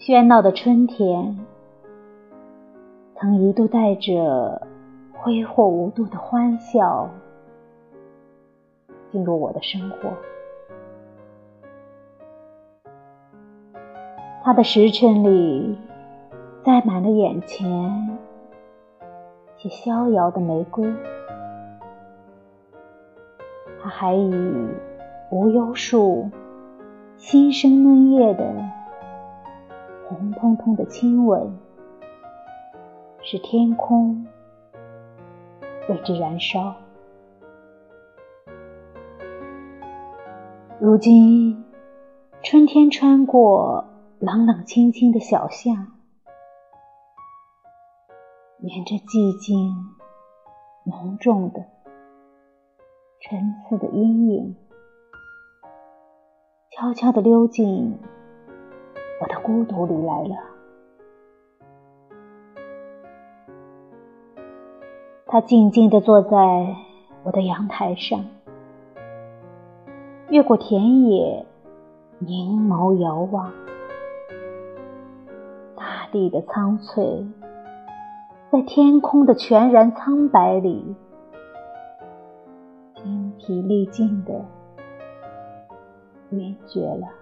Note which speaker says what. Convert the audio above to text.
Speaker 1: 喧闹的春天，曾一度带着挥霍无度的欢笑进入我的生活。它的时辰里，载满了眼前且逍遥的玫瑰。它还以无忧树新生嫩叶的。红彤彤的亲吻，使天空为之燃烧。如今，春天穿过冷冷清清的小巷，沿着寂静浓重的沉思的阴影，悄悄地溜进。孤独里来了，他静静地坐在我的阳台上，越过田野，凝眸遥望，大地的苍翠，在天空的全然苍白里，精疲力尽的晕厥了。